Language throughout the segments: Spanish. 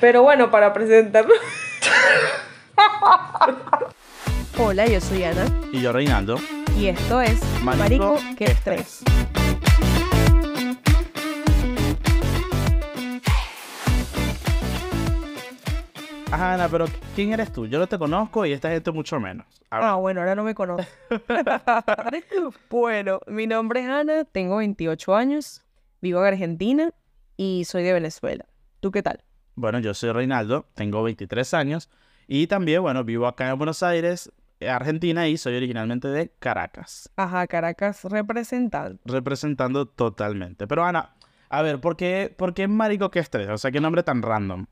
Pero bueno, para presentarlo. Hola, yo soy Ana Y yo, Reinaldo. y esto es Marico, Marico, qué qué estrés. Ajá, Ana, pero ¿quién eres tú? Yo no te conozco y esta gente mucho menos. Ah, bueno, ahora no me conozco. bueno, mi nombre es Ana, tengo 28 años, vivo en Argentina y soy de Venezuela. ¿Tú qué tal? Bueno, yo soy Reinaldo, tengo 23 años y también, bueno, vivo acá en Buenos Aires, Argentina y soy originalmente de Caracas, Ajá, Caracas representante. representando totalmente. Pero Ana, a ver, ¿por qué, por qué Marico qué estrés? O sea, qué nombre tan random.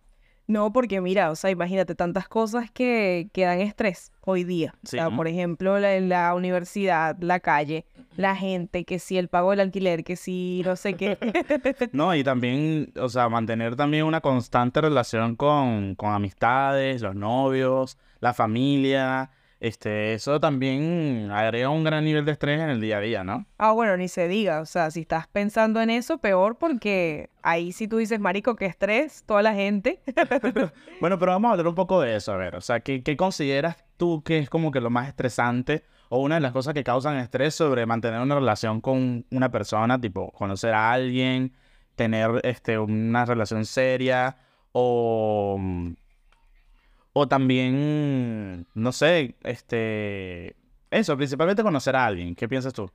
No, porque mira, o sea, imagínate tantas cosas que, que dan estrés hoy día. O sea, por ejemplo, la, la universidad, la calle, la gente, que si el pago del alquiler, que si no sé qué. No, y también, o sea, mantener también una constante relación con, con amistades, los novios, la familia. Este, eso también agrega un gran nivel de estrés en el día a día, ¿no? Ah, bueno, ni se diga. O sea, si estás pensando en eso, peor porque ahí si tú dices, marico, qué estrés, toda la gente. Bueno, pero vamos a hablar un poco de eso, a ver, o sea, ¿qué, qué consideras tú que es como que lo más estresante o una de las cosas que causan estrés sobre mantener una relación con una persona, tipo conocer a alguien, tener este, una relación seria o, mm, o también, no sé, este, eso, principalmente conocer a alguien, ¿qué piensas tú?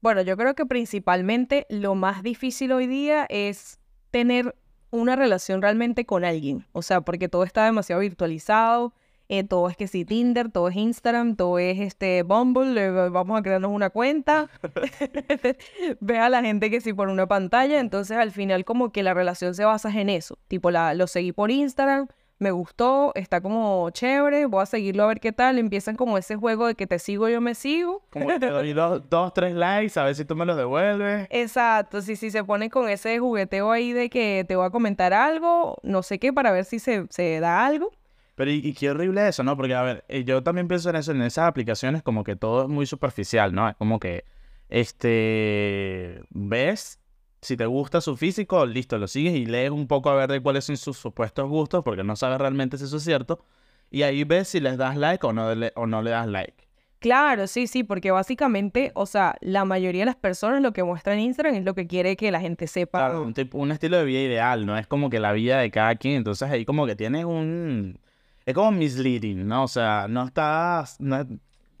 Bueno, yo creo que principalmente lo más difícil hoy día es tener una relación realmente con alguien. O sea, porque todo está demasiado virtualizado. eh, todo es que sí, Tinder, todo es Instagram, todo es este Bumble, eh, vamos a crearnos una cuenta. Ve a la gente que sí por una pantalla. Entonces, al final, como que la relación se basa en eso. Tipo, la, lo seguí por Instagram, me gustó, está como chévere, voy a seguirlo a ver qué tal. Empiezan como ese juego de que te sigo, yo me sigo. Como que te doy dos, dos, tres likes, a ver si tú me los devuelves. Exacto, sí, sí, se pone con ese jugueteo ahí de que te voy a comentar algo, no sé qué, para ver si se, se da algo. Pero y, y qué horrible eso, ¿no? Porque, a ver, eh, yo también pienso en eso, en esas aplicaciones, como que todo es muy superficial, ¿no? Es como que, este, ves, si te gusta su físico, listo, lo sigues y lees un poco a ver de cuáles son sus supuestos gustos, porque no sabes realmente si eso es cierto. Y ahí ves si les das like o no le, o no le das like. Claro, sí, sí, porque básicamente, o sea, la mayoría de las personas lo que muestran en Instagram es lo que quiere que la gente sepa. Claro, un, tipo- un estilo de vida ideal, ¿no? Es como que la vida de cada quien, entonces ahí como que tienes un... Es como misleading, ¿no? O sea, no estás... no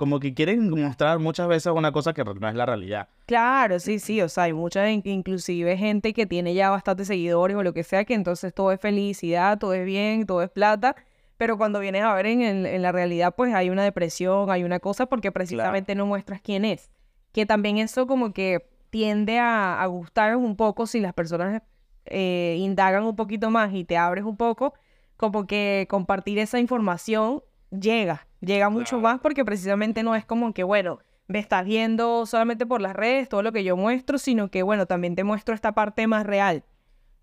como que quieren mostrar muchas veces una cosa que no es la realidad. Claro, sí, sí, o sea, hay mucha, in- inclusive gente que tiene ya bastantes seguidores o lo que sea, que entonces todo es felicidad, todo es bien, todo es plata, pero cuando vienes a ver en la realidad, pues hay una depresión, hay una cosa, porque precisamente no muestras quién es. Que también eso como que tiende a, a gustar un poco si las personas eh, indagan un poquito más y te abres un poco, como que compartir esa información llega, llega mucho Claro. más porque precisamente no es como que, bueno, me estás viendo solamente por las redes, todo lo que yo muestro, sino que, bueno, también te muestro esta parte más real.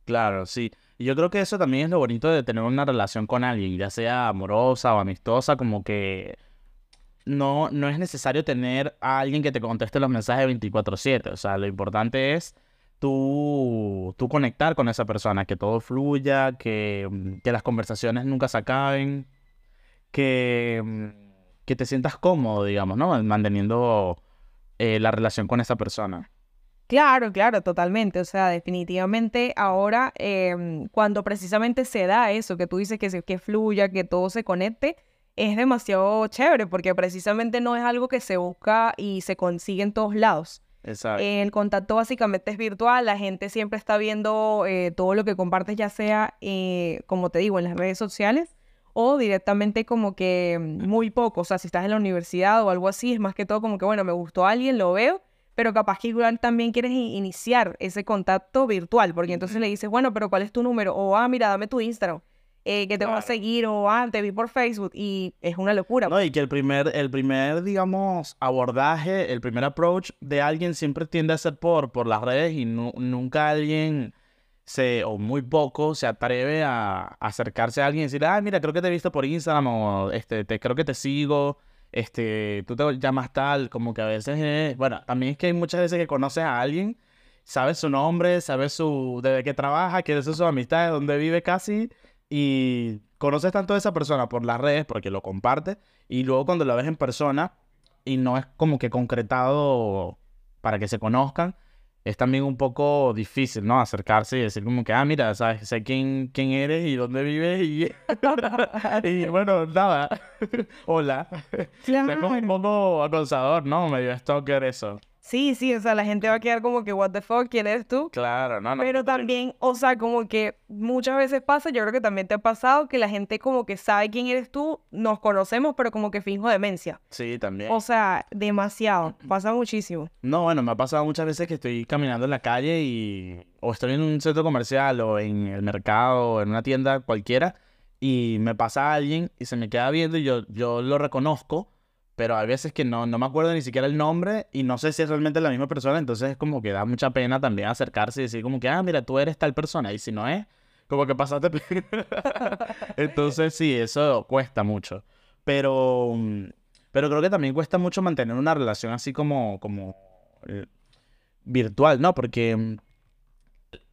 Claro, sí. Y yo creo que eso también es lo bonito de tener una relación con alguien, ya sea amorosa o amistosa, como que no, no es necesario tener a alguien que te conteste los mensajes 24/7. O sea, lo importante es tú, tú conectar con esa persona, que todo fluya, que, mm, que las conversaciones nunca se acaben, que, mm, que te sientas cómodo, digamos, ¿no? Manteniendo eh, la relación con esa persona. Claro, claro, totalmente. O sea, definitivamente ahora, em, cuando precisamente se da eso, que tú dices que, se- que fluya, que todo se conecte, es demasiado chévere porque precisamente no es algo que se busca y se consigue en todos lados. Exacto. El contacto básicamente es virtual, la gente siempre está viendo eh, todo lo que compartes, ya sea, eh, como te digo, en las redes sociales o directamente como que muy poco. O sea, si estás en la universidad o algo así, es más que todo como que, bueno, me gustó alguien, lo veo, pero capaz que igual también quieres iniciar ese contacto virtual, porque entonces le dices, bueno, pero ¿cuál es tu número? O, ah, mira, dame tu Instagram, eh, que te voy a Claro. seguir, o, ah, te vi por Facebook, y es una locura. No, y que el primer, el primer, digamos, abordaje, el primer approach de alguien siempre tiende a ser por, por las redes y nu- nunca alguien se, o muy poco, se atreve a, acercarse a alguien y decir, ah, mira, creo que te he visto por Instagram o este, te, creo que te sigo, este, tú te llamas tal, como que a veces es, bueno, también es que hay muchas veces que conoces a alguien, sabes su nombre, sabes su, de qué trabaja, quiénes son sus amistades, dónde vive casi, y conoces tanto a esa persona por las redes porque lo comparte y luego cuando la ves en persona y no es como que concretado para que se conozcan, es también un poco difícil, ¿no? Acercarse y decir como que, ah, mira, sabes, sé quién, quién eres y dónde vives y, y bueno, nada, hola. Claro. Es como un poco acosador, ¿no? Medio stalker eso. Sí, sí, o sea, la gente va a quedar como que, what the fuck, ¿quién eres tú? Claro, no, no. Pero también, o sea, como que muchas veces pasa, yo creo que también te ha pasado que la gente como que sabe quién eres tú, nos conocemos, pero como que finjo demencia. Sí, también. O sea, demasiado, pasa muchísimo. No, bueno, me ha pasado muchas veces que estoy caminando en la calle y o estoy en un centro comercial o en el mercado o en una tienda cualquiera y me pasa alguien y se me queda viendo y yo, yo lo reconozco, pero hay veces que no, no me acuerdo ni siquiera el nombre y no sé si es realmente la misma persona, entonces es como que da mucha pena también acercarse y decir como que, ah, mira, tú eres tal persona y si no es, como que pasaste... entonces sí, eso cuesta mucho, pero, mm, pero creo que también cuesta mucho mantener una relación así como, como eh, virtual, ¿no? Porque mm,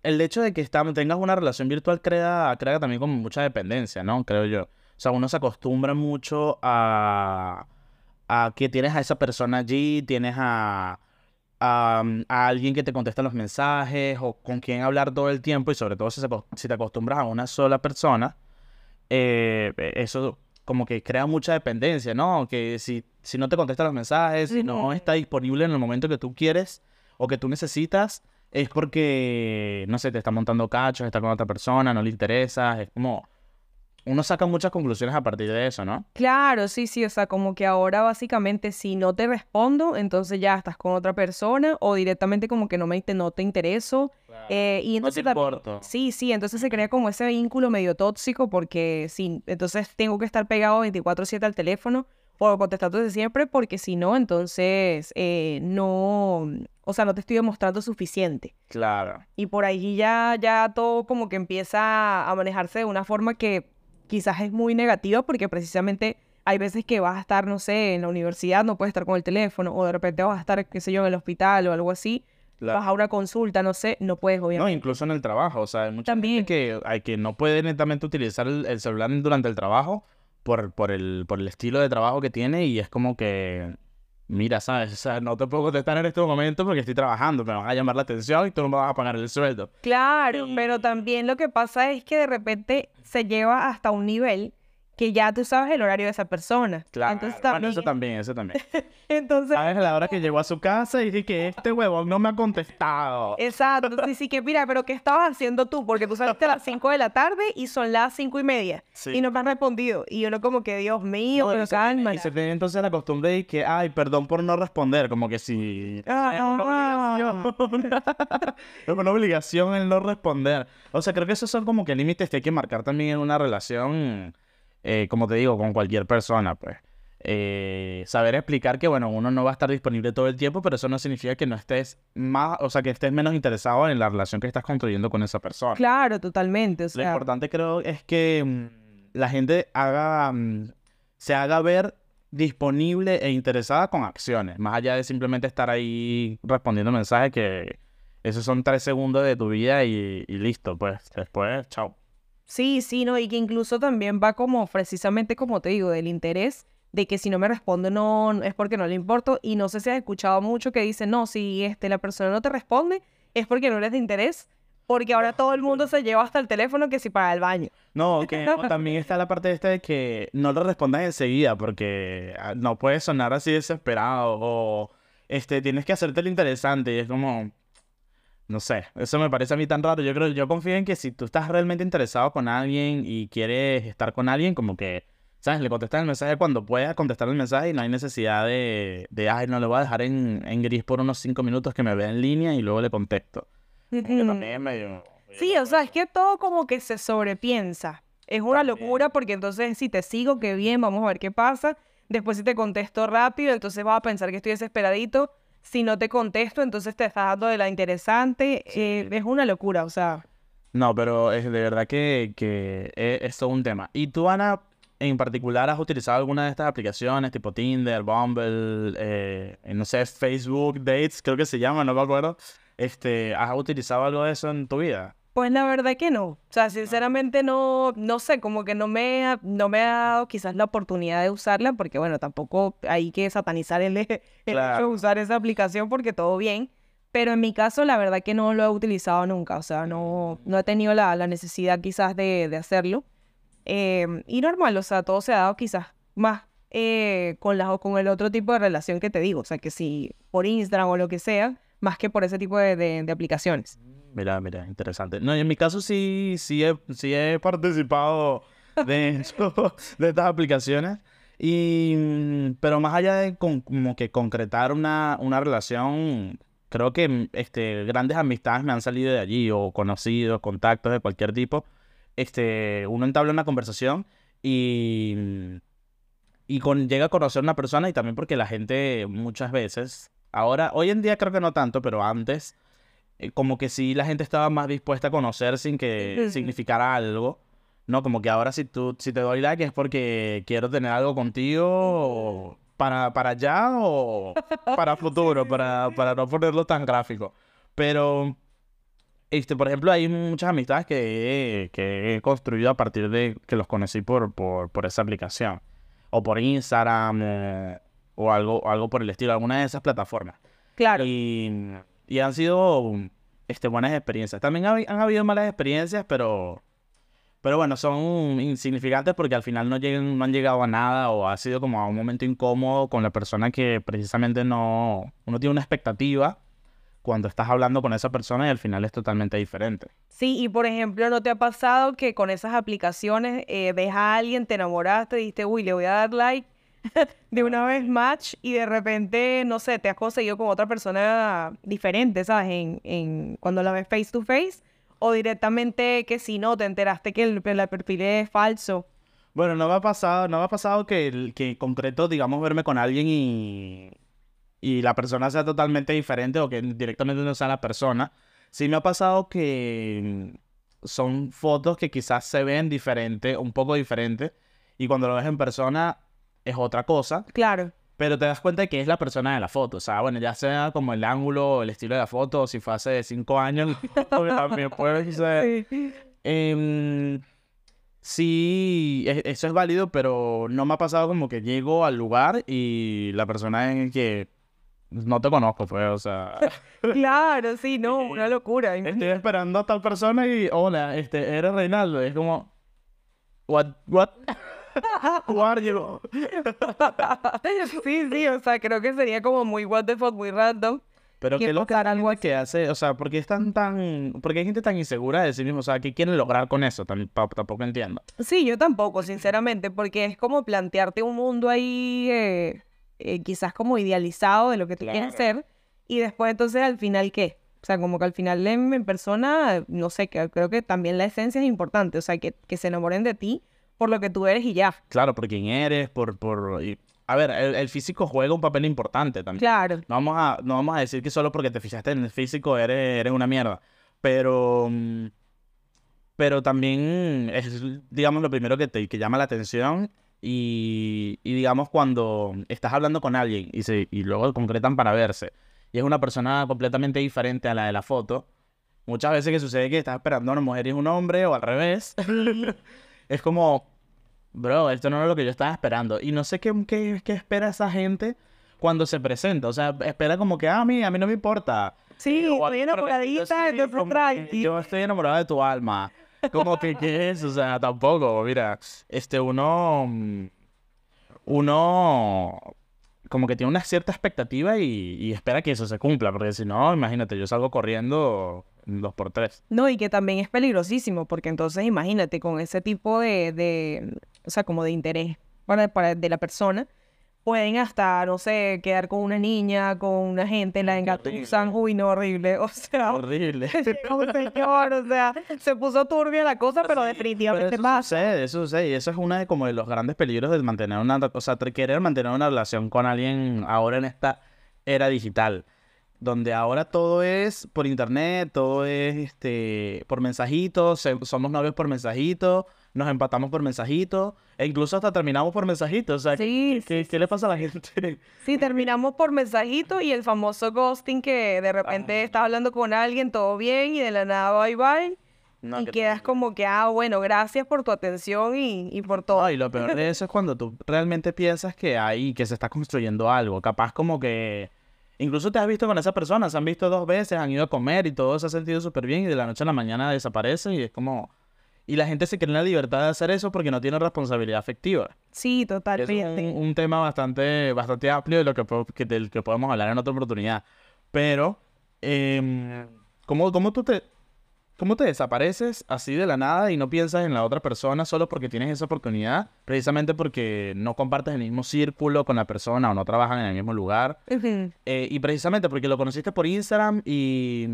el hecho de que tengas una relación virtual crea, crea también como mucha dependencia, ¿no? Creo yo. O sea, uno se acostumbra mucho a, a que tienes a esa persona allí, tienes a, mm, a alguien que te contesta los mensajes o con quien hablar todo el tiempo y sobre todo si, se si te acostumbras a una sola persona, eh, eso como que crea mucha dependencia, ¿no? Que si, si no te contesta los mensajes, si no está disponible en el momento que tú quieres o que tú necesitas, es porque, no sé, te está montando cachos, está con otra persona, no le interesa, es como... Uno saca muchas conclusiones a partir de eso, ¿no? Claro, sí, sí, o sea, como que ahora básicamente si no te respondo, entonces ya estás con otra persona o directamente como que no me no te intereso. eh, y No te entonces tam- importo. Sí, sí, entonces se crea como ese vínculo medio tóxico porque sí, entonces tengo que estar pegado 24/7 al teléfono o contestando desde siempre porque si no, entonces eh, no, o sea, no te estoy demostrando suficiente. Claro. Y por ahí ya, ya todo como que empieza a manejarse de una forma que quizás es muy negativa porque precisamente hay veces que vas a estar, no sé, en la universidad, no puedes estar con el teléfono o de repente vas a estar, qué sé yo, en el hospital o algo así, Claro. vas a una consulta, no sé, no puedes, No, obviamente. incluso en el trabajo, o sea, hay mucha También. gente que, hay que no puede netamente utilizar el, el celular durante el trabajo por, por, el, por el estilo de trabajo que tiene y es como que, mira, ¿sabes? O sea, no te puedo contestar en este momento porque estoy trabajando, me van a llamar la atención y tú no me vas a pagar el sueldo. Claro, pero también lo que pasa es que de repente se lleva hasta un nivel que ya tú sabes el horario de esa persona. Claro, Entonces bueno, también, eso también, eso también. entonces, ¿Sabes? A la hora que llegó a su casa y dije que este huevón no me ha contestado. exacto. Entonces sí que, mira, pero ¿qué estabas haciendo tú? Porque tú saliste a las 5 de la tarde y son las cinco y media. Sí. Y no me has respondido. Y uno como que, Dios mío, No, pero calma. Y se tiene entonces la costumbre de que, ay, perdón por no responder, como que si... Ah, es una obligación. es una obligación el no responder. O sea, creo que esos son como que límites que hay que marcar también en una relación, eh, como te digo, con cualquier persona, pues. Eh, saber explicar que, bueno, uno no va a estar disponible todo el tiempo, pero eso no significa que no estés más, o sea, que estés menos interesado en la relación que estás construyendo con esa persona. Claro, totalmente. O Lo importante creo es que mm, la gente haga, mm, se haga ver disponible e interesada con acciones, más allá de simplemente estar ahí respondiendo mensajes que esos son tres segundos de tu vida y, y listo, pues después, chao. Sí, sí, no, y que incluso también va como precisamente como te digo, del interés de que si no me responde no no- es porque no le importo. Y no sé si has escuchado mucho que dicen, no, si este, la persona no te responde es porque no eres de interés, porque ahora todo el mundo se lleva hasta el teléfono que si para el baño. No, que también está la parte esta de que no le respondas enseguida porque ah, no puedes sonar así desesperado o este, tienes que hacerte lo interesante y es como, no sé, eso me parece a mí tan raro. Yo creo, yo confío en que si tú estás realmente interesado con alguien y quieres estar con alguien, como que, ¿sabes? Le contestas el mensaje cuando puedas contestar el mensaje y no hay necesidad de, de ay, no le voy a dejar en, en gris por unos cinco minutos que me vea en línea y luego le contesto. También medio... Sí, o sea, es que todo como que se sobrepiensa. Es una También. locura porque entonces si te sigo, qué bien, vamos a ver qué pasa. Después si te contesto rápido, entonces vas a pensar que estoy desesperadito. Si no te contesto, entonces te estás dando de la interesante. Eh, es una locura, o sea. No, pero es de verdad que, que es, es todo un tema. ¿Y tú, Ana, en particular, has utilizado alguna de estas aplicaciones, tipo Tinder, Bumble, eh, no sé, Facebook Dates, creo que se llama, no me acuerdo? Este, ¿has utilizado algo de eso en tu vida? Pues la verdad que no. O sea, sinceramente no, no sé, como que no me, ha, no me ha dado quizás la oportunidad de usarla, porque bueno, tampoco hay que satanizar el, el hecho de Claro. usar esa aplicación porque todo bien. Pero en mi caso, la verdad que no lo he utilizado nunca. O sea, no, no he tenido la, la necesidad quizás de, de hacerlo. Eh, y normal, o sea, todo se ha dado quizás más eh, con, la, con el otro tipo de relación que te digo. O sea, que si por Instagram o lo que sea, más que por ese tipo de, de- de aplicaciones. Mira, mira, interesante. No, en mi caso sí, sí he, sí he participado de, de estas aplicaciones. Y, mm, pero más allá de con- como que concretar una, una relación, creo que mm, este, grandes amistades me han salido de allí, o conocidos, contactos de cualquier tipo. Este, uno entabla una conversación y, mm, y con, llega a conocer una persona y también porque la gente muchas veces, ahora, hoy en día creo que no tanto, pero antes como que sí la gente estaba más dispuesta a conocer sin que significara algo, ¿no? Como que ahora si tú, si te doy like es porque quiero tener algo contigo o para, para allá o para futuro, para, para no ponerlo tan gráfico. Pero, este, por ejemplo, hay muchas amistades que he, que he construido a partir de que los conocí por, por, por esa aplicación. O por Instagram eh, o algo, algo por el estilo, alguna de esas plataformas. Claro. Y, y han sido este, buenas experiencias. También ha- han habido malas experiencias, pero, pero bueno, son insignificantes porque al final no, llegan, no han llegado a nada o ha sido como a un momento incómodo con la persona que precisamente no... Uno tiene una expectativa cuando estás hablando con esa persona y al final es totalmente diferente. Sí, y por ejemplo, ¿no te ha pasado que con esas aplicaciones eh, ves a alguien, te enamoraste, dijiste, uy, le voy a dar like de una vez match y de repente, no sé, te has conseguido con otra persona diferente, ¿sabes? En, en, cuando la ves face to face o directamente que si no, te enteraste que el, el perfil es falso. Bueno, no me ha pasado, no me ha pasado que, que concreto, digamos, verme con alguien y, y la persona sea totalmente diferente o que directamente no sea la persona. Sí me ha pasado que mm, son fotos que quizás se ven diferente, un poco diferente, y cuando lo ves en persona es otra cosa, Claro. pero te das cuenta de que es la persona de la foto. O sea, bueno, ya sea como el ángulo, el estilo de la foto, si fue hace cinco años, también puede ser. Em, sí, e- eso es válido, pero no me ha pasado como que llego al lugar y la persona en que no te conozco, pues, o sea, Claro, sí, no, una locura. estoy esperando a tal persona y, hola, este, eres Reinaldo, es como, what, what, you? Sí, sí, o sea, creo que sería como muy what the fuck, muy random. Pero qué lo que algo que hace, o sea, ¿por qué están tan, por qué hay gente tan insegura de sí mismo? O sea, ¿qué quieren lograr con eso? Tam- pa- tampoco entiendo. Sí, yo tampoco, sinceramente, porque es como plantearte un mundo ahí eh, eh, quizás como idealizado de lo que tú quieres ser y después entonces al final qué. O sea, como que al final en, persona, no sé, que creo que también la esencia es importante, o sea, que, que se enamoren de ti por lo que tú eres y ya. Claro, por quién eres, por, por, y- a ver, el, el físico juega un papel importante también. Claro, No vamos a, no vamos a decir que solo porque te fijaste en el físico eres, eres una mierda. Pero, mm, pero también es, digamos, lo primero que te que llama la atención. Y, y digamos, cuando estás hablando con alguien y, se, y luego concretan para verse, y es una persona completamente diferente a la de la foto, muchas veces que sucede que estás esperando a una mujer y es un hombre, o al revés, es como, bro, esto no es lo que yo estaba esperando. Y no sé qué, qué, qué espera esa gente cuando se presenta. O sea, espera como que, ah, a mí, a mí no me importa. sí, O estoy enamoradita, tranqui. Yo estoy enamorado de tu alma. Como que, ¿qué es? O sea, tampoco. Mira, este, uno. mm, Uno. Como que tiene una cierta expectativa y, y espera que eso se cumpla. Porque si no, imagínate, yo salgo corriendo en dos por tres. No, y que también es peligrosísimo, porque entonces imagínate, con ese tipo de, de o sea, como de interés para, para- de la persona, pueden hasta, no sé, quedar con una niña, con una gente, la engatusan, uy, no, horrible, o sea, Horrible. llega un señor, o sea, se puso turbia la cosa, pero Pero definitivamente eso pasa. sucede, eso sucede. Y eso es uno de como de los grandes peligros de mantener una, o sea, querer mantener una relación con alguien ahora en esta era digital. Donde ahora todo es por internet, todo es este por mensajitos, somos novios por mensajitos, nos empatamos por mensajitos, e incluso hasta terminamos por mensajitos. O sea, Sí, ¿qué, qué- qué le pasa a la gente? Sí, terminamos por mensajito y el famoso ghosting que de repente estás hablando con alguien, todo bien, y de la nada bye bye. No, y quedas como que, ah, bueno, gracias por tu atención y, y por todo. No, y lo peor de eso es cuando tú realmente piensas que hay, que se está construyendo algo. Capaz como que incluso te has visto con esa persona, se han visto dos veces, han ido a comer y todo se ha sentido súper bien y de la noche a la mañana desaparece y es como... Y la gente se cree en la libertad de hacer eso porque no tiene responsabilidad afectiva. Sí, Eso es totalmente. un, un tema bastante, bastante amplio de lo que, del que podemos hablar en otra oportunidad. Pero, em, ¿cómo, cómo tú te, ¿cómo te desapareces así de la nada y no piensas en la otra persona solo porque tienes esa oportunidad? Precisamente porque no compartes el mismo círculo con la persona o no trabajan en el mismo lugar. Eh, y precisamente porque lo conociste por Instagram y,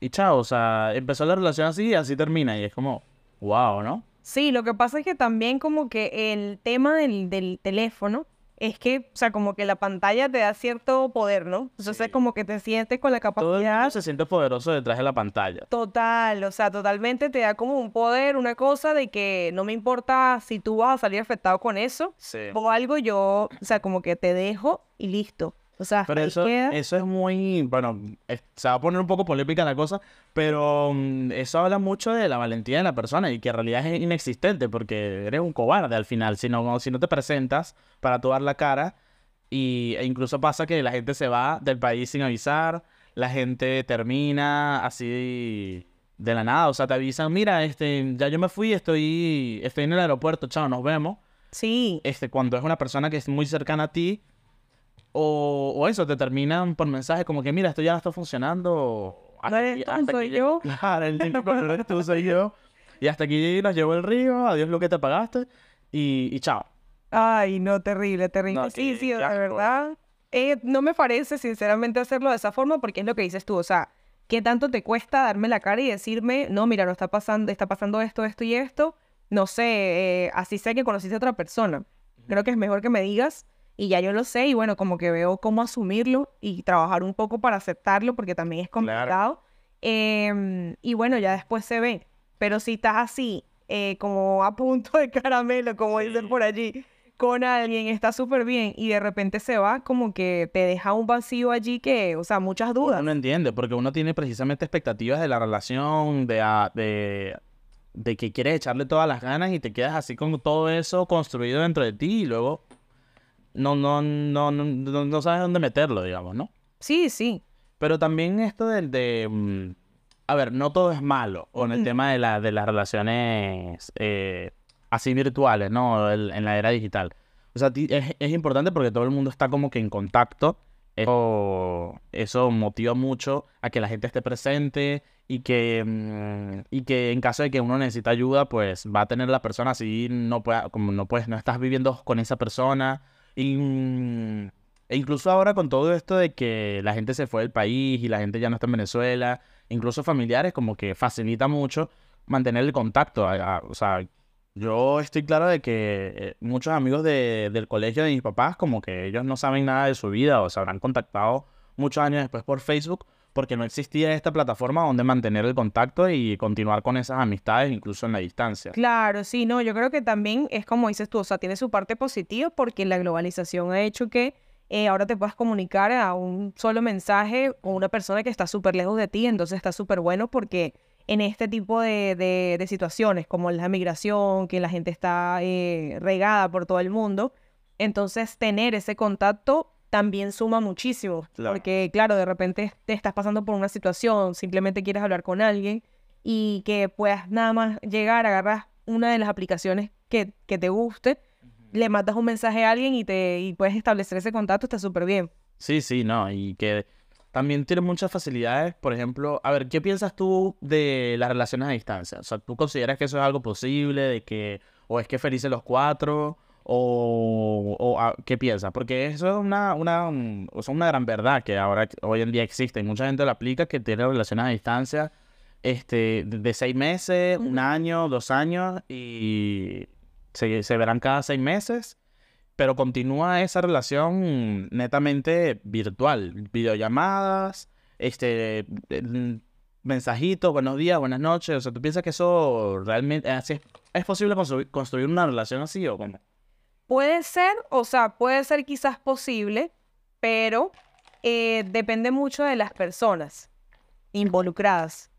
y chao, o sea, empezó la relación así y así termina. Y es como, wow, ¿no? Sí, lo que pasa es que también como que el tema del, del teléfono es que, o sea, como que la pantalla te da cierto poder, ¿no? Entonces Sí. como que te sientes con la Todo el mundo capacidad se siente poderoso detrás de la pantalla. total, o sea, totalmente te da como un poder, una cosa de que no me importa si tú vas a salir afectado con eso Sí. o algo, yo, o sea, como que te dejo y listo. O sea, Pero eso, eso es muy, bueno, es- se va a poner un poco polémica la cosa, pero mm, eso habla mucho de la valentía de la persona y que en realidad es inexistente porque eres un cobarde al final, si no, si no te presentas para tú dar la cara y, e incluso pasa que la gente se va del país sin avisar, la gente termina así de la nada, o sea, te avisan, mira, este, ya yo me fui, estoy, estoy en el aeropuerto, chao, nos vemos Sí, este, cuando es una persona que es muy cercana a ti, o, o eso, te terminan por mensaje como que, mira, esto ya no está funcionando. No eres tú, soy aquí- yo. Claro, el no eres tú, soy yo. Y hasta aquí nos llevó el río, adiós lo que te pagaste, y, y chao. Ay, no, terrible, terrible. No, sí, sí, asco. verdad. eh, no me parece, sinceramente, hacerlo de esa forma porque es lo que dices tú. O sea, ¿qué tanto te cuesta darme la cara y decirme, no, mira, no está pasando, está pasando esto, esto y esto? No sé, eh, así sé que conociste a otra persona. Creo que es mejor que me digas y ya yo lo sé y bueno, como que veo cómo asumirlo y trabajar un poco para aceptarlo porque también es complicado. Em, y bueno, ya después se ve. Pero si estás así, eh, como a punto de caramelo, como dicen por allí, con alguien, está súper bien y de repente se va, como que te deja un vacío allí que, o sea, muchas dudas. Uno no entiende, porque uno tiene precisamente expectativas de la relación, de, de, de que quieres echarle todas las ganas y te quedas así con todo eso construido dentro de ti y luego no, no, no, no, no, no sabes dónde meterlo, digamos, ¿no? Sí, sí. Pero también esto del de... mm, a ver, no todo es malo con el Ujú. tema de, la, de las relaciones eh, así virtuales, ¿no? El- en la era digital. O sea, es, es importante porque todo el mundo está como que en contacto. Eso, eso motiva mucho a que la gente esté presente y que, mm, y que en caso de que uno necesite ayuda, pues va a tener la persona así, no pueda, como no puedes, no estás viviendo con esa persona. Y, mm, e incluso ahora con todo esto de que la gente se fue del país y la gente ya no está en Venezuela, incluso familiares, como que facilita mucho mantener el contacto. o sea, yo estoy claro de que eh, muchos amigos de- del colegio de mis papás, como que ellos no saben nada de su vida o se habrán contactado muchos años después por Facebook porque no existía esta plataforma donde mantener el contacto y continuar con esas amistades incluso en la distancia. Claro, sí, no, yo creo que también es como dices tú, o sea, tiene su parte positiva porque la globalización ha hecho que eh, ahora te puedas comunicar a un solo mensaje con una persona que está súper lejos de ti, entonces está súper bueno porque en este tipo de, de- de situaciones, como la migración, que la gente está eh, regada por todo el mundo, entonces tener ese contacto también suma muchísimo, Claro. porque claro, de repente te estás pasando por una situación, simplemente quieres hablar con alguien y que puedas nada más llegar, agarras una de las aplicaciones que, que te guste, le mandas un mensaje a alguien y, te, y puedes establecer ese contacto, está súper bien. Sí, sí, no, y que también tiene muchas facilidades. Por ejemplo, a ver, ¿qué piensas tú de las relaciones a distancia? O sea, ¿tú consideras que eso es algo posible, de que, o es que felices los cuatro, o, o a- qué piensas? Porque eso es una, una, mm, o sea, una gran verdad que ahora, hoy en día existe, y mucha gente lo aplica, que tiene relaciones a distancia, este, de, seis meses, un año, dos años, y se, se verán cada seis meses pero continúa esa relación netamente virtual, videollamadas, este, mm, mensajitos, buenos días, buenas noches, o sea, ¿tú piensas que eso realmente así es, es posible construir, construir una relación así o cómo? Puede ser, o sea, puede ser quizás posible, pero eh, depende mucho de las personas involucradas.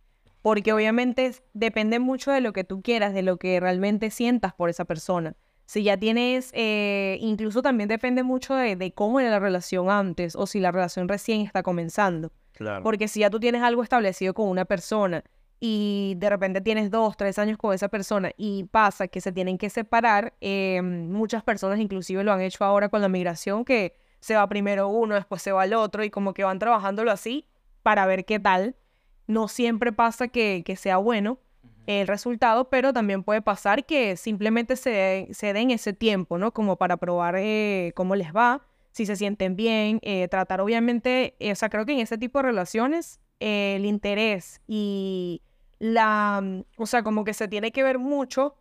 porque obviamente depende mucho de lo que tú quieras, de lo que realmente sientas por esa persona. Si ya tienes, eh, incluso también depende mucho de, de cómo era la relación antes o si la relación recién está comenzando. Claro. Porque si ya tú tienes algo establecido con una persona y de repente tienes dos, tres años con esa persona y pasa que se tienen que separar, eh, muchas personas inclusive lo han hecho ahora con la migración, que se va primero uno, después se va el otro y como que van trabajándolo así para ver qué tal. No siempre pasa que, que sea bueno el resultado, pero también puede pasar que simplemente se, se den ese tiempo, ¿no? Como para probar eh, cómo les va, si se sienten bien, eh, tratar obviamente, eh, o sea, creo que en ese tipo de relaciones el interés y la, mm, o sea, como que se tiene que ver mucho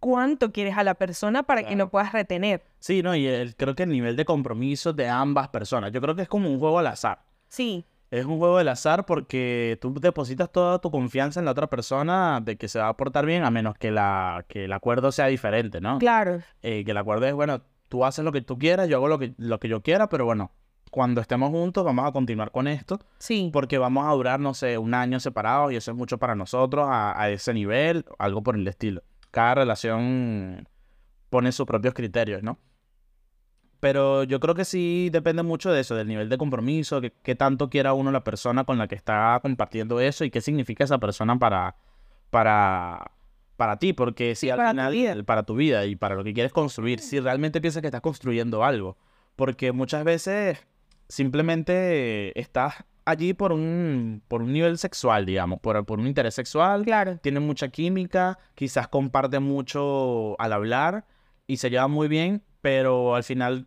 cuánto quieres a la persona para que lo puedas retener. Sí, no, y el- creo que el nivel de compromiso de ambas personas, yo creo que es como un juego al azar. Sí, Es un juego del azar porque tú depositas toda tu confianza en la otra persona de que se va a portar bien, a menos que, la, que el acuerdo sea diferente, ¿no? claro, Eh, que el acuerdo es, bueno, tú haces lo que tú quieras, yo hago lo que, lo que yo quiera, pero bueno, cuando estemos juntos vamos a continuar con esto, sí, porque vamos a durar, no sé, un año separados y eso es mucho para nosotros a, a ese nivel, algo por el estilo. Cada relación pone sus propios criterios, ¿no? Pero yo creo que sí depende mucho de eso, del nivel de compromiso, que, qué tanto quiera uno la persona con la que está compartiendo eso y qué significa esa persona para, para, para ti, porque si Sí, al para tu final, vida. para tu vida y para lo que quieres construir, si realmente piensas que estás construyendo algo, porque muchas veces simplemente estás allí por un, por un nivel sexual, digamos, por, por un interés sexual, claro, tienen mucha química, quizás comparten mucho al hablar y se llevan muy bien, pero al final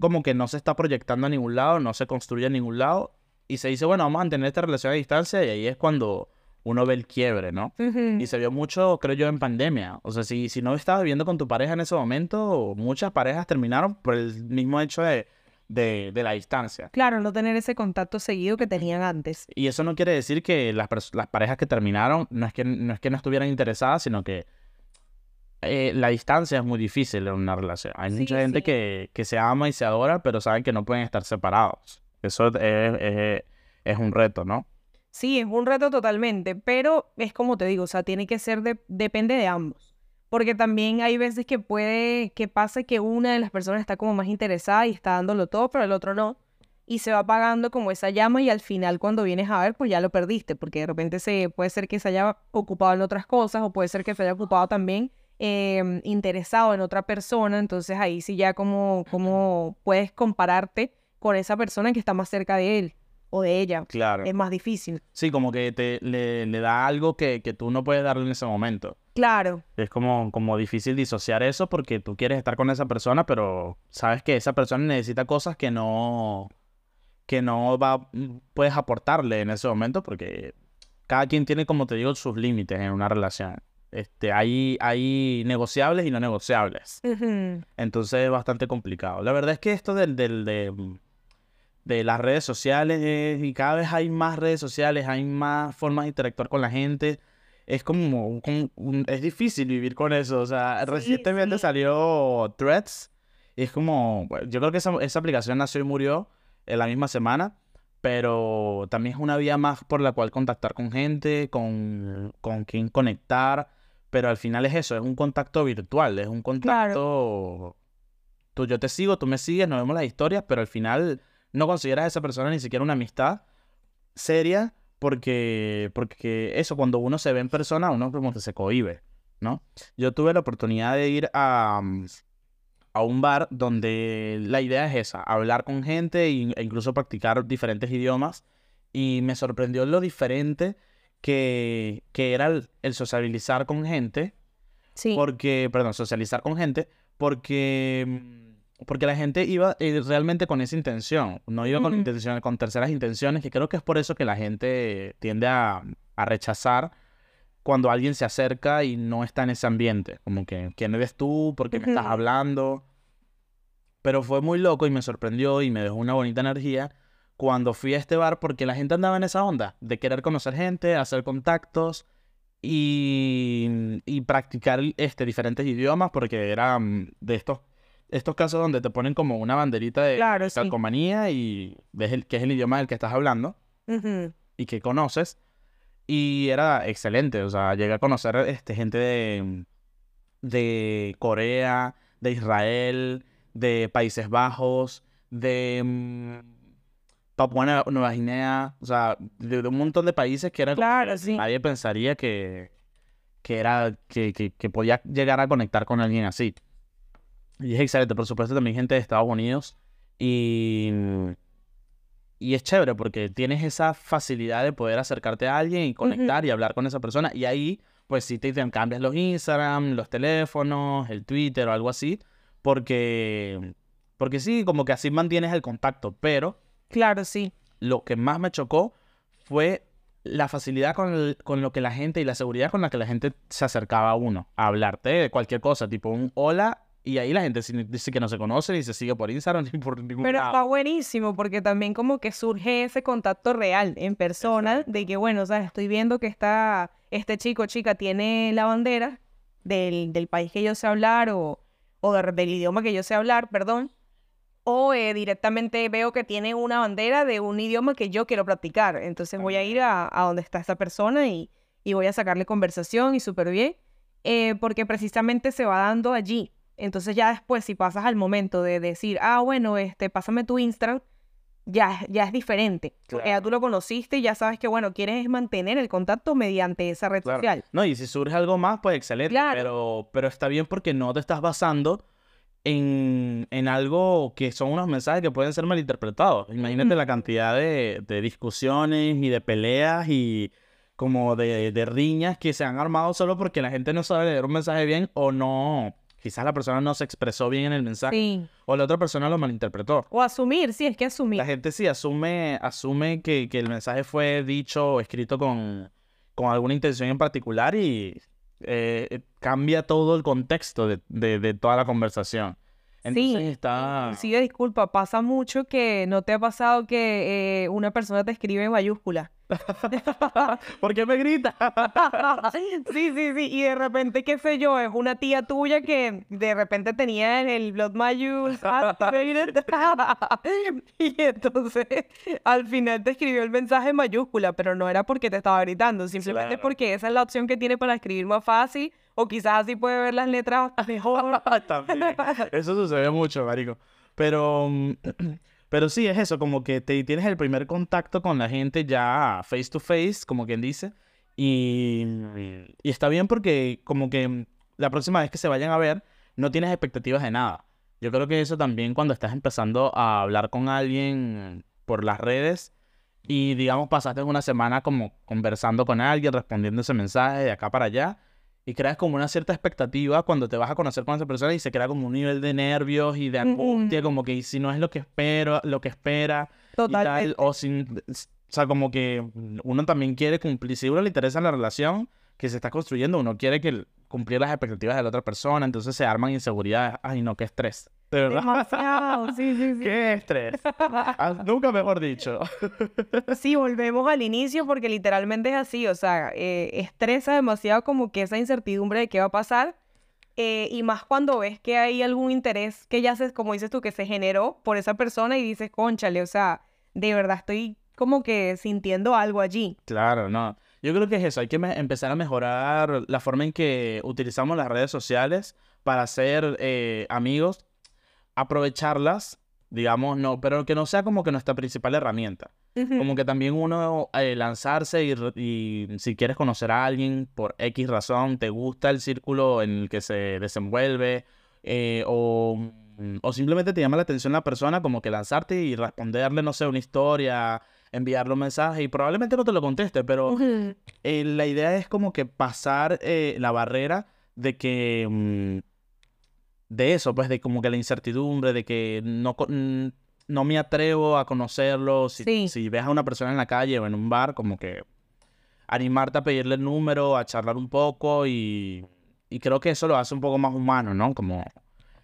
como que no se está proyectando a ningún lado, no se construye a ningún lado y se dice, bueno, vamos a mantener esta relación a distancia y ahí es cuando uno ve el quiebre, ¿no? Y se vio mucho, creo yo, en pandemia. O sea, si, si no estabas viviendo con tu pareja en ese momento, muchas parejas terminaron por el mismo hecho de, de, de la distancia. claro, no tener ese contacto seguido que tenían antes. Y eso no quiere decir que las, las parejas que terminaron no es que, no es que no estuvieran interesadas, sino que eh, la distancia es muy difícil en una relación. Hay Sí, mucha gente que, que se ama y se adora, pero saben que no pueden estar separados. Eso es, es- es un reto, ¿no? Sí, es un reto totalmente, pero es como te digo, o sea, tiene que ser de, depende de ambos. Porque también hay veces que puede que pase que una de las personas está como más interesada y está dándolo todo, pero el otro no. Y se va apagando como esa llama y al final cuando vienes a ver, pues ya lo perdiste, porque de repente se puede ser que se haya ocupado en otras cosas o puede ser que se haya ocupado también em, interesado en otra persona. Entonces ahí sí ya como, como puedes compararte con esa persona que está más cerca de él o de ella. Claro. Es más difícil. Sí, como que te, le, le da algo que, que tú no puedes darle en ese momento. Claro, Es como, como difícil disociar eso porque tú quieres estar con esa persona, pero sabes que esa persona necesita cosas que no, que no va, puedes aportarle en ese momento porque cada quien tiene, como te digo, sus límites en una relación. Este, hay, hay negociables y no negociables. Entonces es bastante complicado. La verdad es que esto del, del, de, de las redes sociales es- y cada vez hay más redes sociales, hay más formas de interactuar con la gente. Es como, como un- es difícil vivir con eso. O sea, Sí, recientemente sí. salió Threads. Y es como, yo creo que esa, esa aplicación nació y murió en la misma semana. Pero también es una vía más por la cual contactar con gente, con, con quien conectar. Pero al final es eso, es un contacto virtual, es un contacto... Tú, yo te sigo, tú me sigues, nos vemos las historias, pero al final no consideras a esa persona ni siquiera una amistad seria porque, porque eso, cuando uno se ve en persona, uno como que se cohíbe, ¿no? Yo tuve la oportunidad de ir a, mm, a un bar donde la idea es esa, hablar con gente e e incluso practicar diferentes idiomas y me sorprendió lo diferente que, que era el, el sociabilizar con gente Sí. porque, perdón, socializar con gente, porque, mm, porque la gente iba eh, realmente con esa intención, no iba con intenciones, con terceras intenciones, que creo que es por eso que la gente tiende a, a rechazar cuando alguien se acerca y no está en ese ambiente, como que, ¿quién eres tú? ¿Por qué me estás hablando? Pero fue muy loco y me sorprendió y me dejó una bonita energía cuando fui a este bar porque la gente andaba en esa onda de querer conocer gente, hacer contactos y, y practicar este, diferentes idiomas porque eran de estos, estos casos donde te ponen como una banderita de Claro, sí. calcomanía y ves el, que es el idioma del que estás hablando y que conoces. Y era excelente, o sea, llegué a conocer este, gente de, de Corea, de Israel, de Países Bajos, de mm, Papua Nueva- Guinea, o sea, de, de un montón de países que era como Claro, sí. nadie pensaría que, que era, que, que, que podía llegar a conectar con alguien así. Y es excelente, por supuesto, también gente de Estados Unidos. Y, y es chévere porque tienes esa facilidad de poder acercarte a alguien y conectar y hablar con esa persona. Y ahí, pues sí te cambias los Instagram, los teléfonos, el Twitter o algo así. Porque, porque sí, como que así mantienes el contacto. Pero Claro, sí. lo que más me chocó fue la facilidad con, el- con lo que la gente y la seguridad con la que la gente se acercaba a uno a hablarte de cualquier cosa, tipo un hola, y ahí la gente dice que no se conoce ni se sigue por Instagram ni por ningún Pero lado. está buenísimo porque también como que surge ese contacto real en persona de que, bueno, o sea, estoy viendo que está, este chico o chica tiene la bandera del, del país que yo sé hablar o, o de- del idioma que yo sé hablar, perdón. O eh, directamente veo que tiene una bandera de un idioma que yo quiero practicar. Entonces voy a ir a, a donde está esta persona y, y voy a sacarle conversación y súper bien. eh, porque precisamente se va dando allí. Entonces ya después, si pasas al momento de decir, ah, bueno, este, pásame tu Instagram, ya, ya es diferente. Ya tú lo conociste y ya sabes que, bueno, quieres mantener el contacto mediante esa red Claro. social. No, y si surge algo más, pues excelente. Claro. Pero, pero está bien porque no te estás basando en, en algo que son unos mensajes que pueden ser malinterpretados. Imagínate la cantidad de, de discusiones y de peleas y como de, de riñas que se han armado solo porque la gente no sabe leer un mensaje bien o no. Quizás la persona no se expresó bien en el mensaje Sí. o la otra persona lo malinterpretó. O asumir, sí, es que asumir. La gente sí asume, asume que, que el mensaje fue dicho o escrito con, con alguna intención en particular y eh, cambia todo el contexto de, de- de toda la conversación. Entonces Sí, está... Sí, disculpa, pasa mucho que no te ha pasado que eh, una persona te escribe en mayúscula. ¿Por qué me grita? sí, sí, sí. Y de repente, qué sé yo, es una tía tuya que de repente tenía en el Blood Mayus. y entonces al final te escribió el mensaje en mayúscula, pero no era porque te estaba gritando, simplemente Claro. porque esa es la opción que tiene para escribir más fácil. O quizás así puede ver las letras mejor. También. Eso sucede mucho, marico. Pero, pero sí, es eso, como que te tienes el primer contacto con la gente ya face to face, como quien dice. Y, y está bien porque como que la próxima vez que se vayan a ver, no tienes expectativas de nada. Yo creo que eso también cuando estás empezando a hablar con alguien por las redes y digamos pasaste una semana como conversando con alguien, respondiendo ese mensaje de acá para allá y creas como una cierta expectativa cuando te vas a conocer con esa persona y se crea como un nivel de nervios y de angustia, como que si no es lo que espero, lo que espera y tal, o sin, o sea, como que uno también quiere cumplir, si uno le interesa la relación que se está construyendo, uno quiere que cumplir las expectativas de la otra persona, entonces se arman inseguridades, ay no, qué estrés, de verdad, Demasiado, sí, sí, sí. qué estrés, Ah, nunca mejor dicho. Sí, volvemos al inicio porque literalmente es así, o sea, eh, estresa demasiado como que esa incertidumbre de qué va a pasar eh, y más cuando ves que hay algún interés que ya se, como dices tú, que se generó por esa persona y dices, conchale, o sea, de verdad estoy como que sintiendo algo allí. Claro, no. Yo creo que es eso, hay que empezar a mejorar la forma en que utilizamos las redes sociales para ser eh, amigos, aprovecharlas, digamos, no, pero que no sea como que nuestra principal herramienta. Como que también uno eh, lanzarse y, y si quieres conocer a alguien por X razón, te gusta el círculo en el que se desenvuelve eh, o, o simplemente te llama la atención la persona, como que lanzarte y responderle, no sé, una historia, enviarle un mensaje y probablemente no te lo conteste, pero eh, la idea es como que pasar eh, la barrera de que mm, de eso, pues de como que la incertidumbre, de que no, mm, no me atrevo a conocerlo. Si, Sí. si ves a una persona en la calle o en un bar, como que animarte a pedirle el número, a charlar un poco y, y creo que eso lo hace un poco más humano, ¿no? Como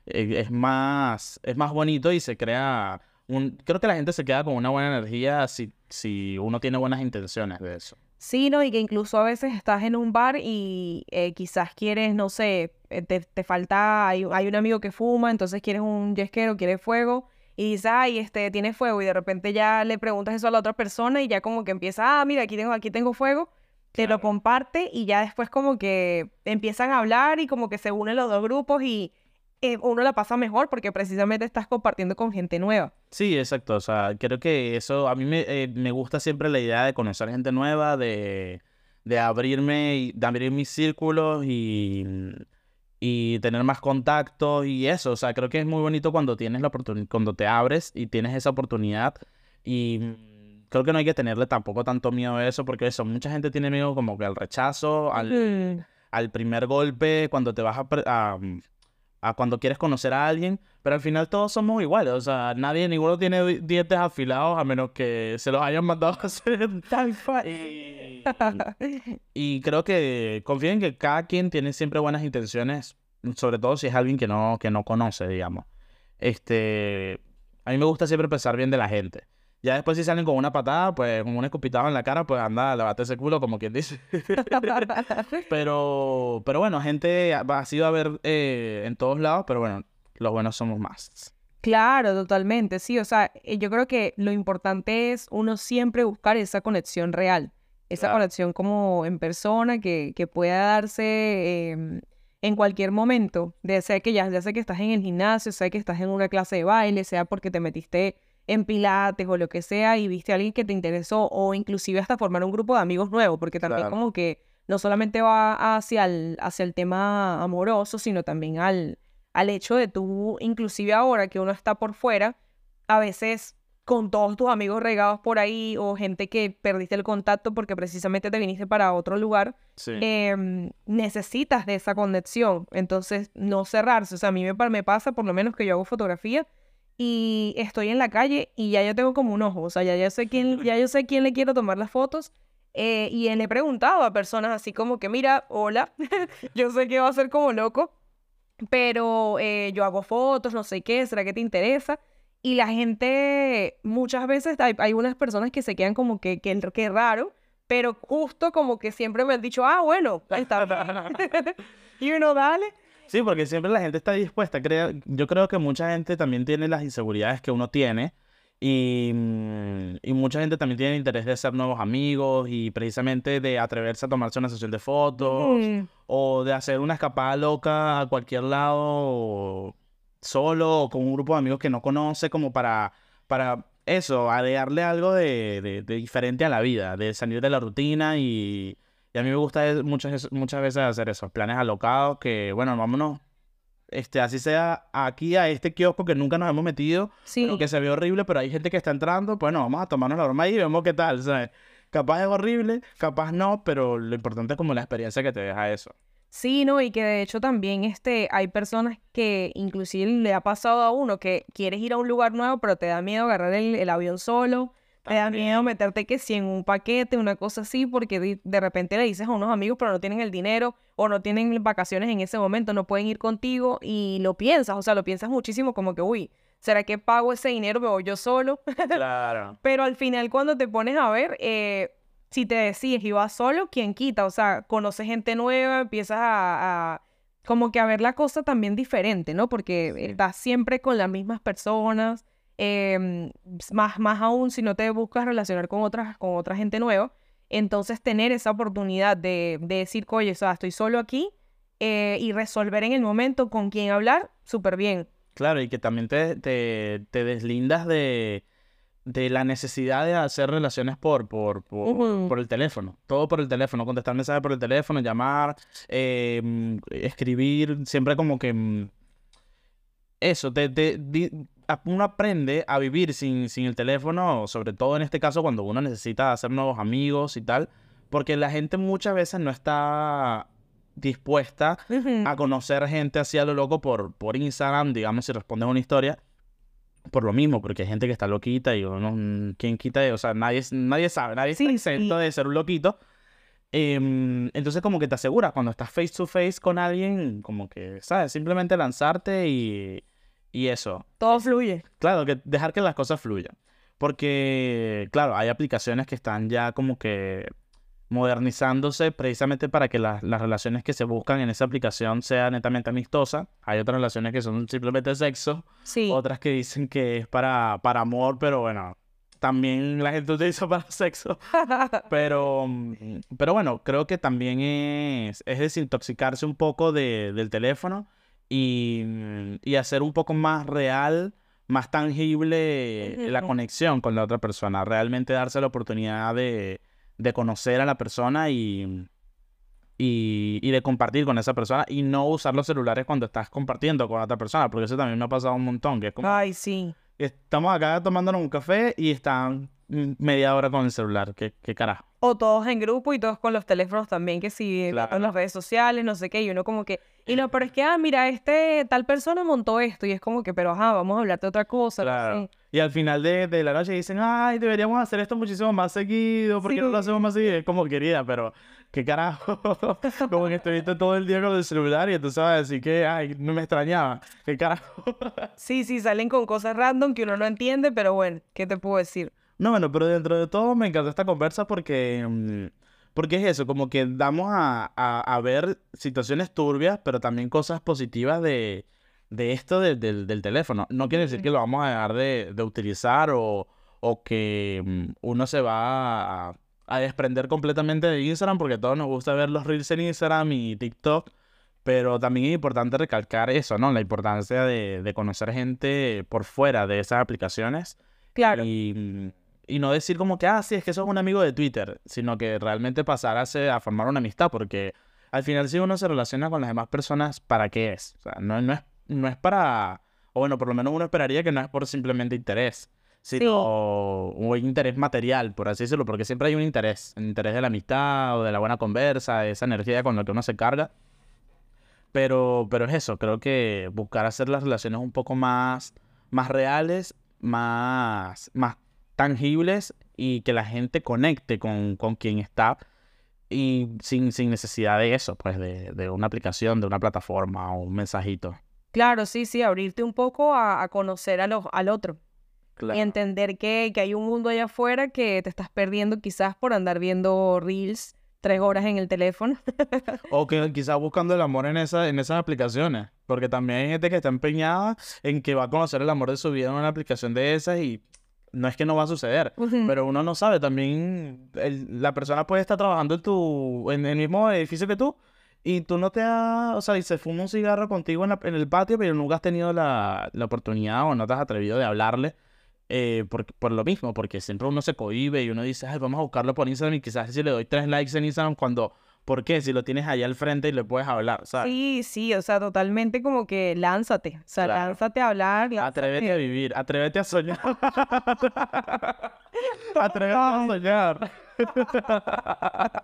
eh, es más, es más bonito y se crea un... Creo que la gente se queda con una buena energía si, si uno tiene buenas intenciones de eso. Sí, ¿no? Y que incluso a veces estás en un bar y eh, quizás quieres, no sé, eh, te, te falta, hay, hay un amigo que fuma, entonces quieres un yesquero, quieres fuego, y dices, ay, este, tiene fuego, y de repente ya le preguntas eso a la otra persona y ya como que empieza, ah, mira, aquí tengo, aquí tengo fuego, te lo comparte y ya después como que empiezan a hablar y como que se unen los dos grupos y eh, uno la pasa mejor porque precisamente estás compartiendo con gente nueva. Sí, exacto. O sea, creo que eso, a mí me, eh, me gusta siempre la idea de conocer gente nueva, de, de abrirme, y, de abrir mis círculos y, y tener más contacto y eso. O sea, creo que es muy bonito cuando tienes la oportunidad, cuando te abres y tienes esa oportunidad y mm, creo que no hay que tenerle tampoco tanto miedo a eso porque eso, mucha gente tiene miedo como que al rechazo, al, Mm, al primer golpe, cuando te vas a, pre- a, mm, a cuando quieres conocer a alguien, pero al final todos somos iguales, o sea, nadie, ninguno tiene di- dientes afilados a menos que se los hayan mandado a hacer. Tal. Y, y creo que confío en que cada quien tiene siempre buenas intenciones, sobre todo si es alguien que no, que no conoce, digamos. Este, a mí me gusta siempre pensar bien de la gente. Ya después si salen con una patada, pues con un escupitajo en la cara, pues anda, levate ese culo como quien dice. Pero, pero bueno, gente ha sido a ver eh, en todos lados, pero bueno, los buenos somos más. Claro, totalmente, sí, o sea, eh, yo creo que lo importante es uno siempre buscar esa conexión real, esa Claro. conexión como en persona que, que pueda darse em, en cualquier momento, de sea que ya, ya sea que estás en el gimnasio, sea que estás en una clase de baile, sea porque te metiste en pilates o lo que sea y viste a alguien que te interesó o inclusive hasta formar un grupo de amigos nuevos, porque también Claro. como que no solamente va hacia el, hacia el tema amoroso, sino también al, al hecho de tú, inclusive ahora que uno está por fuera, a veces con todos tus amigos regados por ahí o gente que perdiste el contacto porque precisamente te viniste para otro lugar, Sí. em, necesitas de esa conexión. Entonces, no cerrarse. O sea, a mí me, me pasa por lo menos que yo hago fotografía y estoy en la calle y ya yo tengo como un ojo. O sea, ya yo sé quién, ya yo sé quién le quiero tomar las fotos. eh, y le he preguntado a personas así como que, mira, hola, yo sé que va a ser como loco, pero eh, yo hago fotos, no sé qué, ¿será que te interesa? Y la gente, muchas veces hay, hay unas personas que se quedan como que, que, que raro, pero justo como que siempre me han dicho, ah, bueno, está bien. y uno, dale. Sí, porque siempre la gente está dispuesta. Crea- yo creo que mucha gente también tiene las inseguridades que uno tiene y, mm, y mucha gente también tiene interés de hacer nuevos amigos y precisamente de atreverse a tomarse una sesión de fotos Mm, o de hacer una escapada loca a cualquier lado solo o con un grupo de amigos que no conoce como para, para eso, agregarle algo de, de- de diferente a la vida, de salir de la rutina y, y a mí me gusta muchas, muchas veces hacer esos planes alocados que, bueno, vámonos, este, así sea aquí a este kiosco que nunca nos hemos metido, sí, que se ve horrible, pero hay gente que está entrando, bueno, vamos a tomarnos la broma ahí y vemos qué tal, ¿sabes? Capaz es horrible, capaz no, pero lo importante es como la experiencia que te deja eso. Sí, no, y que de hecho también este, hay personas que inclusive le ha pasado a uno que quieres ir a un lugar nuevo, pero te da miedo agarrar el, el avión solo, te da También. miedo meterte que si en un paquete, una cosa así, porque de, de repente le dices a unos amigos, pero no tienen el dinero o no tienen vacaciones en ese momento, no pueden ir contigo y lo piensas, o sea, lo piensas muchísimo como que, uy, ¿será que pago ese dinero, me voy yo solo? Claro. Pero al final cuando te pones a ver, eh, si te decides y vas solo, ¿quién quita? O sea, conoces gente nueva, empiezas a, a como que a ver la cosa también diferente, ¿no? Porque Sí. estás siempre con las mismas personas, em, más, más aún si no te buscas relacionar con otras, con otra gente nueva. Entonces tener esa oportunidad de, de decir, oye, o sea, estoy solo aquí eh, y resolver en el momento con quién hablar, súper bien. Claro, y que también te, te, te deslindas de, de la necesidad de hacer relaciones por, por, por, por el teléfono. Todo por el teléfono, contestar mensajes por el teléfono, llamar, eh, mm, escribir, siempre como que... mm, Eso, te, te- di- a- uno aprende a vivir sin, sin el teléfono, sobre todo en este caso cuando uno necesita hacer nuevos amigos y tal, porque la gente muchas veces no está dispuesta a conocer gente así a lo loco por, por Instagram, digamos, si respondes una historia. Por lo mismo, porque hay gente que está loquita y uno, mm, ¿quién quita? O sea, nadie, nadie sabe, nadie Sí, está exento sí. de ser un loquito. Em, entonces, como que te aseguras cuando estás face to face con alguien, como que, ¿sabes? Simplemente lanzarte y, y eso. Todo fluye. Claro, que dejar que las cosas fluyan. Porque, claro, hay aplicaciones que están ya como que modernizándose precisamente para que las, las relaciones que se buscan en esa aplicación sean netamente amistosas. Hay otras relaciones que son simplemente sexo, Sí. otras que dicen que es para, para amor, pero bueno, también la gente utiliza para sexo. Pero, mm, pero bueno, creo que también es, es desintoxicarse un poco de, del teléfono y, mm, y hacer un poco más real, más tangible la Ujú. conexión con la otra persona. Realmente darse la oportunidad de, de conocer a la persona y, y, y de compartir con esa persona y no usar los celulares cuando estás compartiendo con otra persona, porque eso también me ha pasado un montón, que es como... Ay, sí. Estamos acá tomándonos un café y están media hora con el celular. ¿Qué, qué carajo? O todos en grupo y todos con los teléfonos también, que sí, Claro. en las redes sociales, no sé qué, y uno como que, y no, pero es que, ah, mira, este tal persona montó esto, y es como que, pero ajá, vamos a hablar de otra cosa, no Claro. sé. Y al final de, de la noche dicen, ay, deberíamos hacer esto muchísimo más seguido. ¿Por qué no lo Sí. hacemos más seguido? Es como querida, pero qué carajo. como que estuviste todo el día con el celular y tú sabes decir que, ay, no me extrañaba. ¿Qué carajo? Sí, sí, salen con cosas random que uno no entiende, pero bueno, ¿qué te puedo decir? No, bueno, pero dentro de todo me encantó esta conversa porque, mm, porque es eso, como que damos a, a, a ver situaciones turbias, pero también cosas positivas de, de esto de- del- del teléfono. No quiere decir que lo vamos a dejar de, de utilizar o, o que mm, uno se va a, a desprender completamente de Instagram, porque a todos nos gusta ver los reels en Instagram y TikTok. Pero también es importante recalcar eso, ¿no? La importancia de, de conocer gente por fuera de esas aplicaciones. Claro. Y, y no decir como que, ah, sí, es que sos un amigo de Twitter, sino que realmente pasar a, a formar una amistad, porque al final si uno se relaciona con las demás personas, ¿para qué es? O sea, no, no es, no es para, o bueno, por lo menos uno esperaría que no es por simplemente interés, sino un interés material, por así decirlo, porque siempre hay un interés, el interés de la amistad o de la buena conversa, esa energía con la que uno se carga. Pero, pero es eso, creo que buscar hacer las relaciones un poco más, más reales, más, más tangibles y que la gente conecte con, con quien está y sin, sin necesidad de eso, pues de, de una aplicación, de una plataforma o un mensajito. Claro, sí, sí, abrirte un poco a, a conocer a los- al otro y entender que, que hay un mundo allá afuera que te estás perdiendo quizás por andar viendo reels tres horas en el teléfono. O que quizás buscando el amor en, esa, en esas aplicaciones. Porque también hay gente que está empeñada en que va a conocer el amor de su vida en una aplicación de esas y no es que no va a suceder. Pero uno no sabe, también el- la persona puede estar trabajando en, tu, en el mismo edificio que tú y tú no te has, o sea, y se fuma un cigarro contigo en, la- en el patio, pero nunca has tenido la, la oportunidad o no te has atrevido de hablarle eh, por, por lo mismo, porque siempre uno se cohíbe y uno dice, ay, vamos a buscarlo por Instagram y quizás si le doy tres likes en Instagram cuando, ¿por qué? Si lo tienes allá al frente y le puedes hablar, ¿sabes? Sí, sí, o sea, totalmente como que lánzate, o sea, Claro. lánzate a hablar. Atrévete a lánzate. vivir, atrévete a soñar. atrévete a soñar.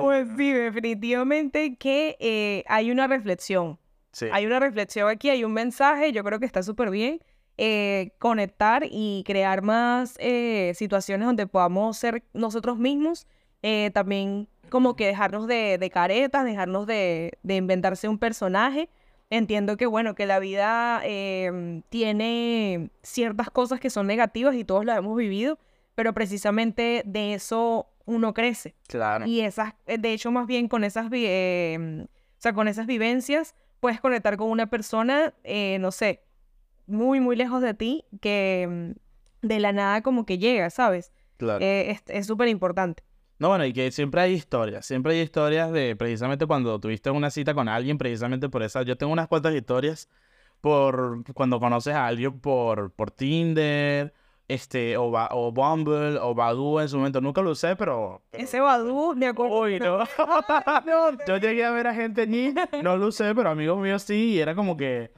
Pues sí, definitivamente que eh, hay una reflexión. sí. Hay una reflexión aquí, hay un mensaje, yo creo que está súper bien. Eh, conectar y crear más eh, situaciones donde podamos ser nosotros mismos. eh, también como que dejarnos de, de caretas, dejarnos de, de inventarse un personaje. Entiendo que, bueno, que la vida em, tiene ciertas cosas que son negativas y todos las hemos vivido, pero precisamente de eso uno crece. Claro. Y esas, eh, de hecho, más bien con esas, eh, o sea, con esas vivencias, puedes conectar con una persona, eh, no sé, muy, muy lejos de ti, que mm, de la nada como que llega, ¿sabes? claro. Eh, es- súper importante. No, bueno, y que siempre hay historias, siempre hay historias de precisamente cuando tuviste una cita con alguien, precisamente por esa. Yo tengo unas cuantas historias por cuando conoces a alguien por, por Tinder, este, o, Ba- o Bumble, o Badoo en su momento. Nunca lo usé, pero. pero- Ese Badoo, me acuerdo. Uy, no. Yo llegué a ver a gente allí, no lo usé, pero amigos míos sí, y era como que.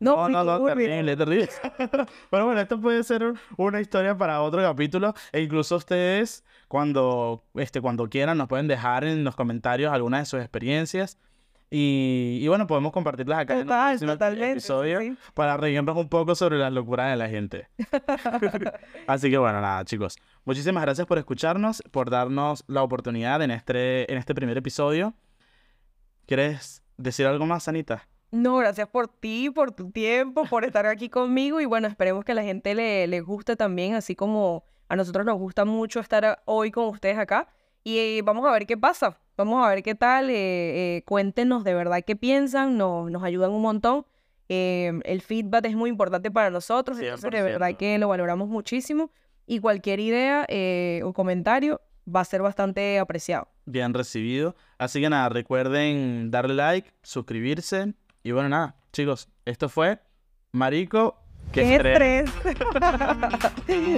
No, No, no, no, bien. terrible, terrible. Pero bueno, esto puede ser un- una historia para otro capítulo. E incluso ustedes, cuando, este, cuando quieran, nos pueden dejar en los comentarios algunas de sus experiencias. Y, y bueno, podemos compartirlas acá en Total, el próximo totalmente, episodio sí. para reírnos un poco sobre las locuras de la gente. Así que bueno, nada, chicos. Muchísimas gracias por escucharnos, por darnos la oportunidad en este, en este primer episodio. ¿Quieres decir algo más, Anita? No, gracias por ti, por tu tiempo, por estar aquí conmigo y bueno, esperemos que a la gente le, le guste también, así como a nosotros nos gusta mucho estar hoy con ustedes acá. Y vamos a ver qué pasa, vamos a ver qué tal, eh, eh, cuéntenos de verdad qué piensan, no, nos ayudan un montón. Eh, el feedback es muy importante para nosotros, entonces de verdad que lo valoramos muchísimo y cualquier idea o comentario va a ser bastante apreciado. Bien recibido. Así que nada, recuerden darle like, suscribirse y bueno, nada, chicos, esto fue Marico. ¡Qué, ¡Qué estrés! estrés.